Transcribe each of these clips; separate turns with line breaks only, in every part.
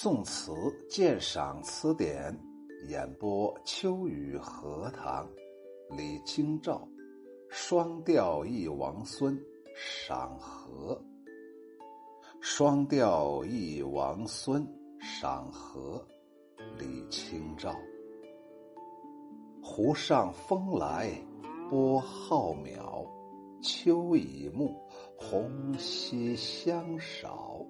宋词鉴赏词典演播：秋雨荷塘，李清照。双调忆王孙，赏荷。双调忆王孙，赏荷。李清照。湖上风来波浩渺，秋已暮，红稀香少。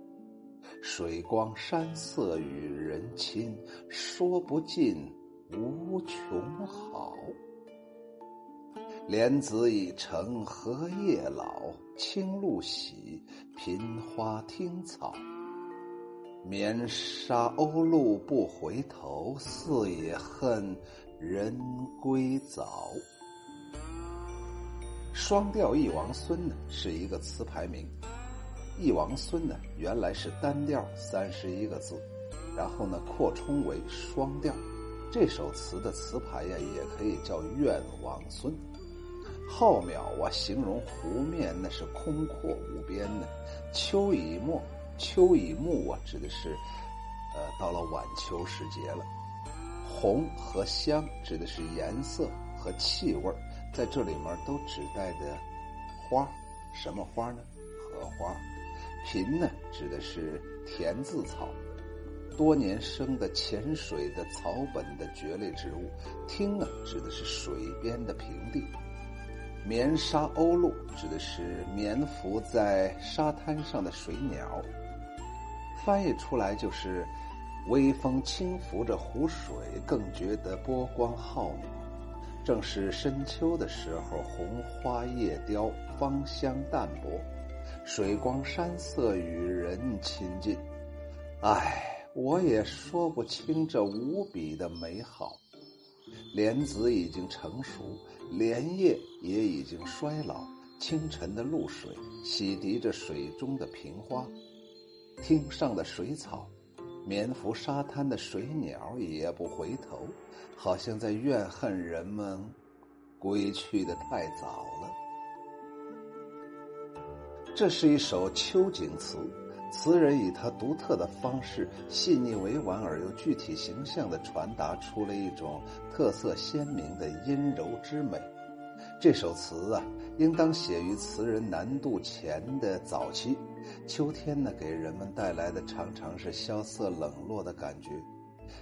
水光山色与人亲，说不尽，无穷好。莲子已成荷叶老，青露洗，频花听草。绵沙鸥鹭不回头，似也恨人归早。双调忆王孙呢，是一个词牌名。忆王孙呢，原来是单调三十一个字，然后呢扩充为双调。这首词的词牌呀，也可以叫愿王孙。浩渺啊，形容湖面那是空阔无边的。秋已末，秋已暮啊，指的是，呃，到了晚秋时节了。红和香指的是颜色和气味，在这里面都指代的花，什么花呢？荷花。频呢，指的是田字草，多年生的潜水的草本的蕨类植物。汀啊，指的是水边的平地。棉沙鸥鹭指的是眠伏在沙滩上的水鸟。翻译出来就是，微风轻拂着湖水，更觉得波光浩渺。正是深秋的时候，红花叶凋，芳香淡薄。水光山色与人亲近，唉，我也说不清这无比的美好。莲子已经成熟，莲叶也已经衰老。清晨的露水洗涤着水中的萍花，汀上的水草，眠伏沙滩的水鸟也不回头，好像在怨恨人们归去的太早了。这是一首秋景词，词人以他独特的方式，细腻委婉而又具体形象地传达出了一种特色鲜明的阴柔之美。这首词啊，应当写于词人南渡前的早期。秋天呢，给人们带来的常常是萧瑟冷落的感觉。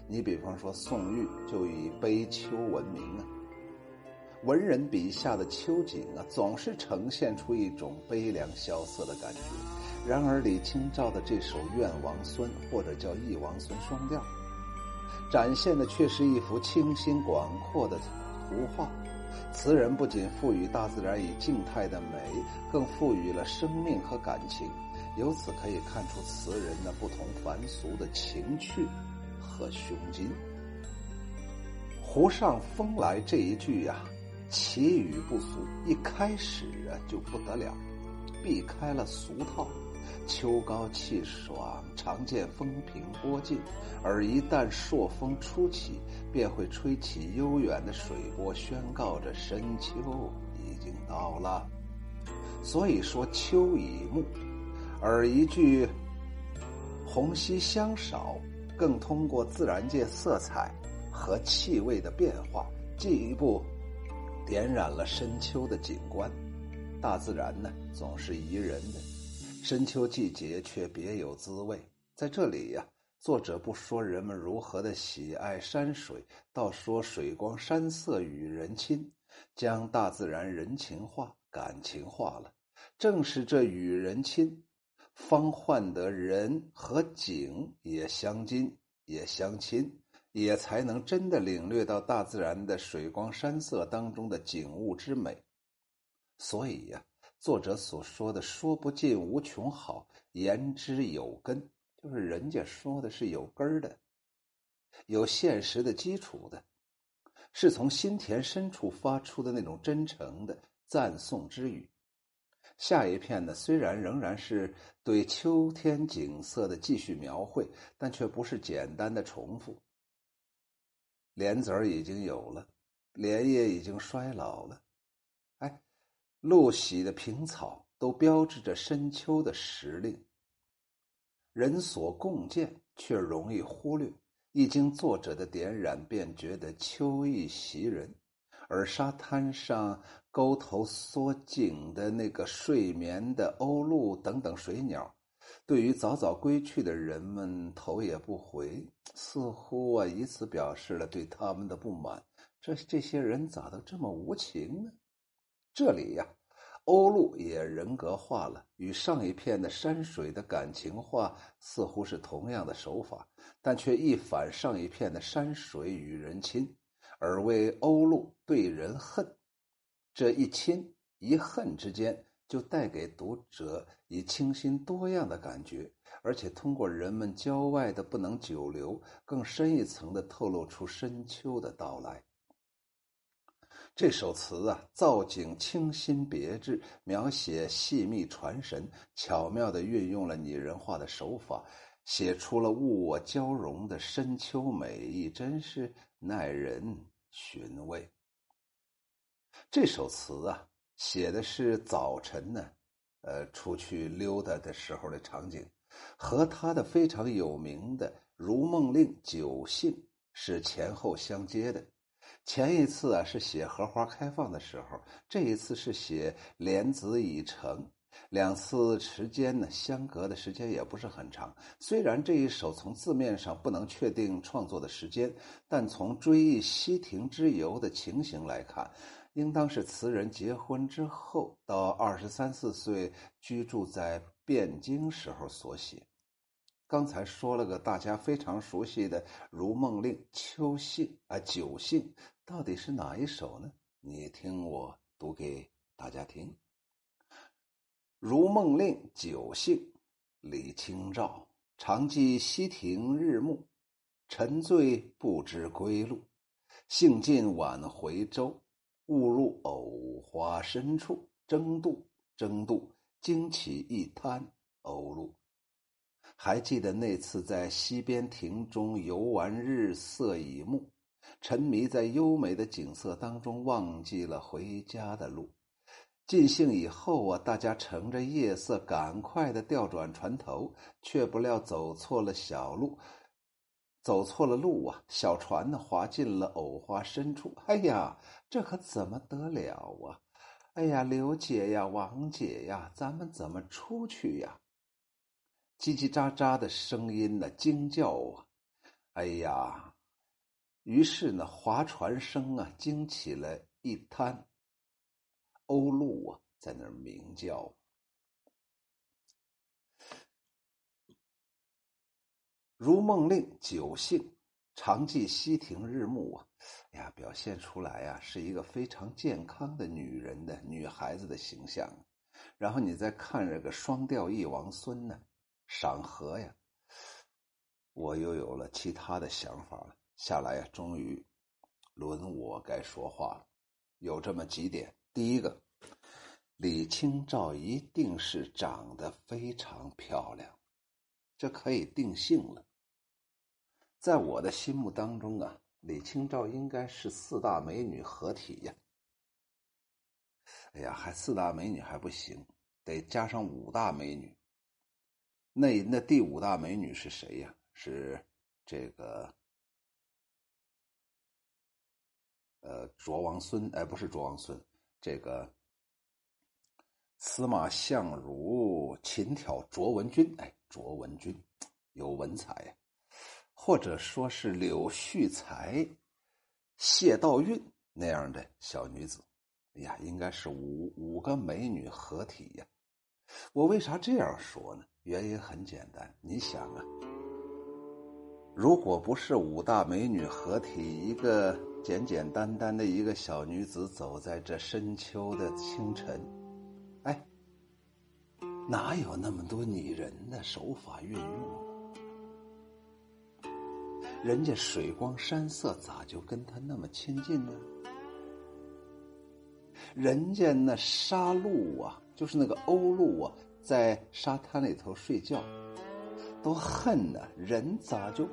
你比方说，宋玉就以悲秋闻名啊。文人笔下的秋景啊，总是呈现出一种悲凉萧瑟的感觉。然而李清照的这首《愿王孙》或者叫《忆王孙》双调，展现的却是一幅清新广阔的图画。词人不仅赋予大自然以静态的美，更赋予了生命和感情。由此可以看出词人的不同凡俗的情趣和胸襟。湖上风来这一句呀。奇语不俗，一开始啊就不得了，避开了俗套。秋高气爽，常见风平波静，而一旦朔风初起，便会吹起悠远的水波，宣告着深秋已经到了。所以说秋已暮，而一句红稀香少，更通过自然界色彩和气味的变化，进一步。点燃了深秋的景观，大自然呢总是宜人的，深秋季节却别有滋味。在这里呀，作者不说人们如何的喜爱山水，倒说水光山色与人亲，将大自然人情化、感情化了。正是这与人亲，方换得人和景也相近，也相亲。也才能真的领略到大自然的水光山色当中的景物之美。所以呀，作者所说的“说不尽无穷好，言之有根”，就是人家说的是有根儿的，有现实的基础的，是从心田深处发出的那种真诚的赞颂之语。下一片呢，虽然仍然是对秋天景色的继续描绘，但却不是简单的重复。莲子儿已经有了，莲叶已经衰老了，哎，露洗的平草都标志着深秋的时令。人所共见，却容易忽略。一经作者的点染，便觉得秋意袭人，而沙滩上钩头缩颈的那个睡眠的鸥鹭等等水鸟，对于早早归去的人们头也不回，似乎啊以此表示了对他们的不满。这这些人咋都这么无情呢？这里呀。欧陆也人格化了，与上一片的山水的感情化似乎是同样的手法，但却一反上一片的山水与人亲，而为欧陆对人恨。这一亲一恨之间，就带给读者以清新多样的感觉，而且通过人们郊外的不能久留，更深一层的透露出深秋的到来。这首词啊，造景清新别致，描写细密传神，巧妙的运用了拟人化的手法，写出了物我交融的深秋美意，真是耐人寻味。这首词啊，写的是早晨呢，呃，出去溜达的时候的场景，和他的非常有名的《如梦令》酒兴是前后相接的。前一次啊是写荷花开放的时候，这一次是写莲子已成，两次时间呢相隔的时间也不是很长。虽然这一首从字面上不能确定创作的时间，但从追忆西亭之游的情形来看，应当是词人结婚之后到二十三四岁居住在汴京时候所写。刚才说了个大家非常熟悉的《如梦令·秋兴》啊，《酒兴》。到底是哪一首呢？你听我读给大家听。《如梦令·酒兴》，李清照。常记溪亭日暮，沉醉不知归路。兴尽晚回舟，误入藕花深处，争渡，争渡，惊起一滩鸥鹭。还记得那次在溪边亭中游玩，日色已暮。沉迷在优美的景色当中，忘记了回家的路。尽兴以后啊，大家乘着夜色，赶快的调转船头，却不料走错了小路，走错了路啊！小船呢，滑进了藕花深处。哎呀，这可怎么得了啊！哎呀，刘姐呀，王姐呀，咱们怎么出去呀？叽叽喳喳的声音呢，惊叫啊！哎呀！于是呢，划船声啊，惊起了一滩鸥鹭啊，在那儿鸣叫。如梦令酒兴，常记溪亭日暮啊，呀，表现出来呀，是一个非常健康的女人的女孩子的形象。然后你再看这个双调一王孙呢，赏荷呀，我又有了其他的想法了。下来呀，终于轮我该说话了。有这么几点：第一个，李清照一定是长得非常漂亮，这可以定性了。在我的心目当中啊，李清照应该是四大美女合体呀。哎呀，还四大美女还不行，得加上五大美女。那那第五大美女是谁呀？是这个。呃，卓王孙，哎，不是卓王孙，这个司马相如秦挑卓文君，哎，卓文君有文采呀，或者说是柳絮才、谢道韫那样的小女子，哎呀，应该是五五个美女合体呀。我为啥这样说呢？原因很简单，你想啊，如果不是五大美女合体，一个。简简单单的一个小女子走在这深秋的清晨，哎，哪有那么多拟人的手法运用？人家水光山色咋就跟他那么亲近呢？人家那沙鹿啊，就是那个鸥鹭啊，在沙滩里头睡觉，都恨呢，人咋就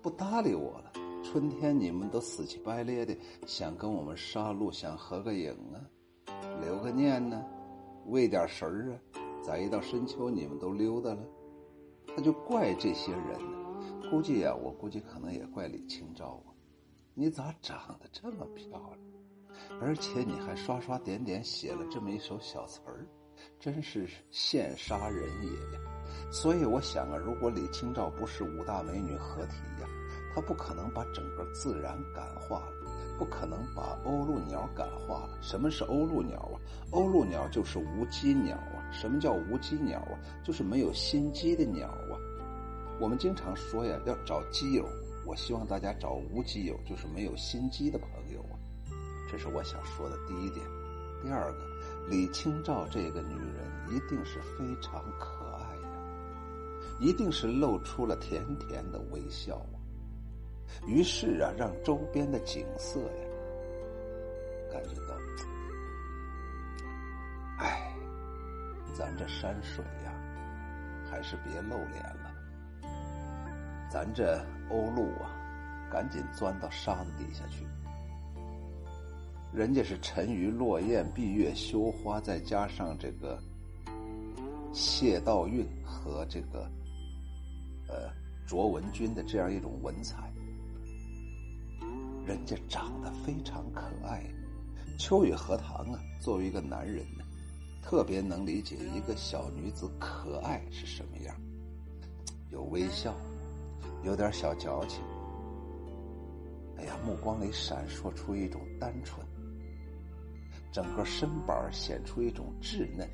不搭理我了？春天你们都死乞白咧的想跟我们杀鹿，想合个影啊，留个念呢，喂点食儿啊。咋一到深秋你们都溜达了？他就怪这些人呢，估计呀，我估计可能也怪李清照啊，你咋长得这么漂亮，而且你还刷刷点点写了这么一首小词儿，真是羡杀人也呀！所以我想啊，如果李清照不是五大美女合体呀，她不可能把整个自然感化了，不可能把鸥鹭鸟感化了。什么是鸥鹭鸟啊？鸥鹭鸟就是无机鸟啊。什么叫无机鸟啊？就是没有心机的鸟啊。我们经常说呀，要找基友，我希望大家找无基友，就是没有心机的朋友啊。这是我想说的第一点。第二个，李清照这个女人一定是非常可爱呀，一定是露出了甜甜的微笑啊。于是啊，让周边的景色呀，感觉到，哎，咱这山水呀，还是别露脸了。咱这欧陆啊，赶紧钻到沙子底下去。人家是沉鱼落雁、闭月羞花，再加上这个谢道韫和这个呃卓文君的这样一种文采，人家长得非常可爱。秋雨荷塘啊，作为一个男人呢，特别能理解一个小女子可爱是什么样，有微笑。有点小矫情，哎呀，目光里闪烁出一种单纯，整个身板显出一种稚嫩，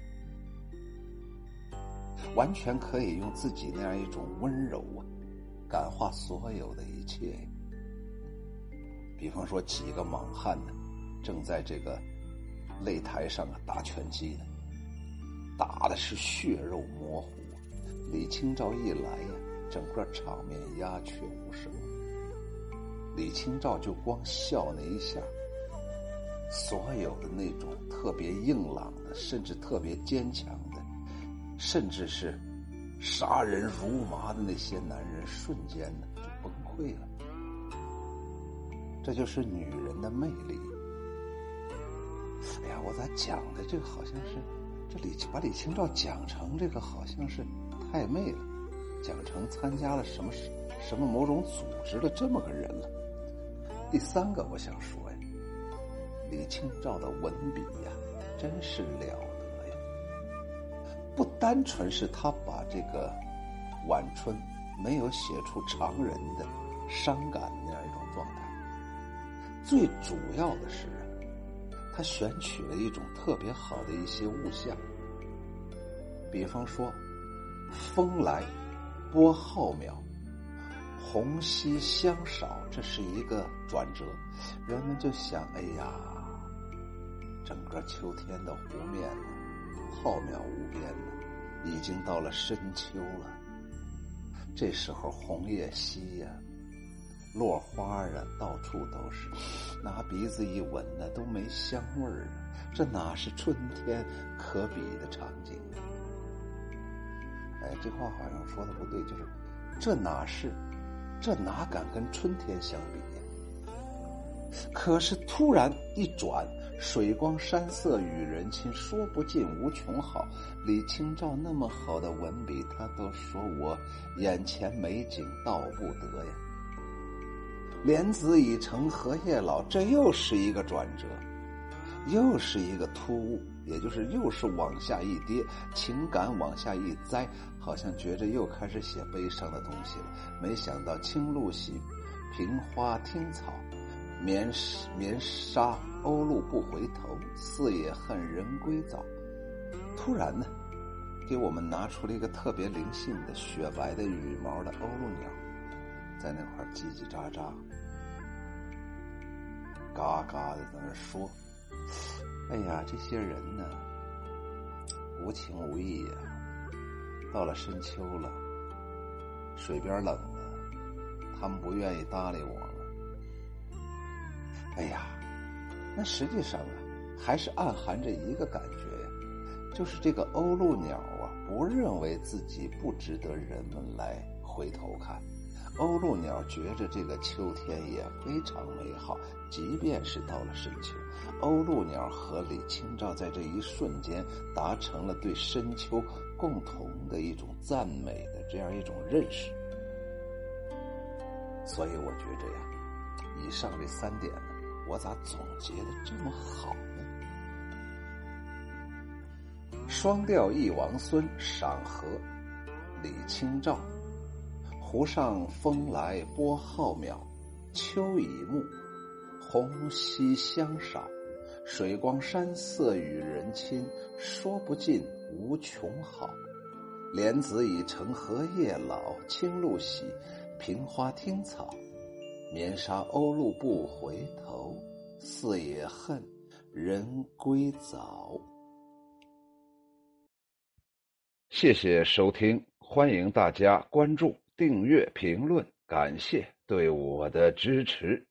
完全可以用自己那样一种温柔啊，感化所有的一切。比方说，几个莽汉呢，正在这个擂台上啊打拳击呢，打的是血肉模糊，李清照一来呀。整个场面鸦雀无声，李清照就光笑那一下，所有的那种特别硬朗的，甚至特别坚强的，甚至是杀人如麻的那些男人，瞬间呢就崩溃了。这就是女人的魅力。哎呀，我咋讲的这个好像是这李把李清照讲成这个好像是太妹了。讲成参加了什么什么某种组织的这么个人了。第三个，我想说呀，李清照的文笔呀，真是了得呀！不单纯是他把这个晚春没有写出常人的伤感那样一种状态，最主要的是，他选取了一种特别好的一些物象，比方说风来。波浩渺，虹吸香少，这是一个转折。人们就想：哎呀，整个秋天的湖面呢浩渺无边呢，已经到了深秋了。这时候红叶稀呀，落花啊，到处都是，拿鼻子一闻呢，都没香味儿啊。这哪是春天可比的场景？哎，这话好像说的不对，就是这哪是，这哪敢跟春天相比呀？可是突然一转，水光山色与人亲，说不尽无穷好。李清照那么好的文笔，他都说我眼前美景到不得呀。莲子已成荷叶老，这又是一个转折，又是一个突兀。也就是又是往下一跌，情感往下一栽，好像觉着又开始写悲伤的东西了。没想到青露洗，平花听草，棉棉纱鸥鹭不回头，四野恨人归早。突然呢，给我们拿出了一个特别灵性的雪白的羽毛的鸥鹭鸟，在那块叽叽喳喳，嘎嘎的在那说。哎呀，这些人呢，无情无义呀！到了深秋了，水边冷了，他们不愿意搭理我了。哎呀，那实际上啊，还是暗含着一个感觉呀，就是这个鸥鹭鸟啊，不认为自己不值得人们来回头看。鸥鹭鸟觉着这个秋天也非常美好，即便是到了深秋，鸥鹭鸟和李清照在这一瞬间达成了对深秋共同的一种赞美的这样一种认识。所以我觉着呀，以上这三点呢，我咋总结的这么好呢？双调忆王孙赏荷，李清照。湖上风来波浩渺，秋已暮，红稀香少。水光山色与人亲，说不尽无穷好。莲子已成荷叶老，青露洗，平花听草。绵纱鸥鹭不回头，似也恨人归早。谢谢收听，欢迎大家关注、订阅、评论，感谢对我的支持。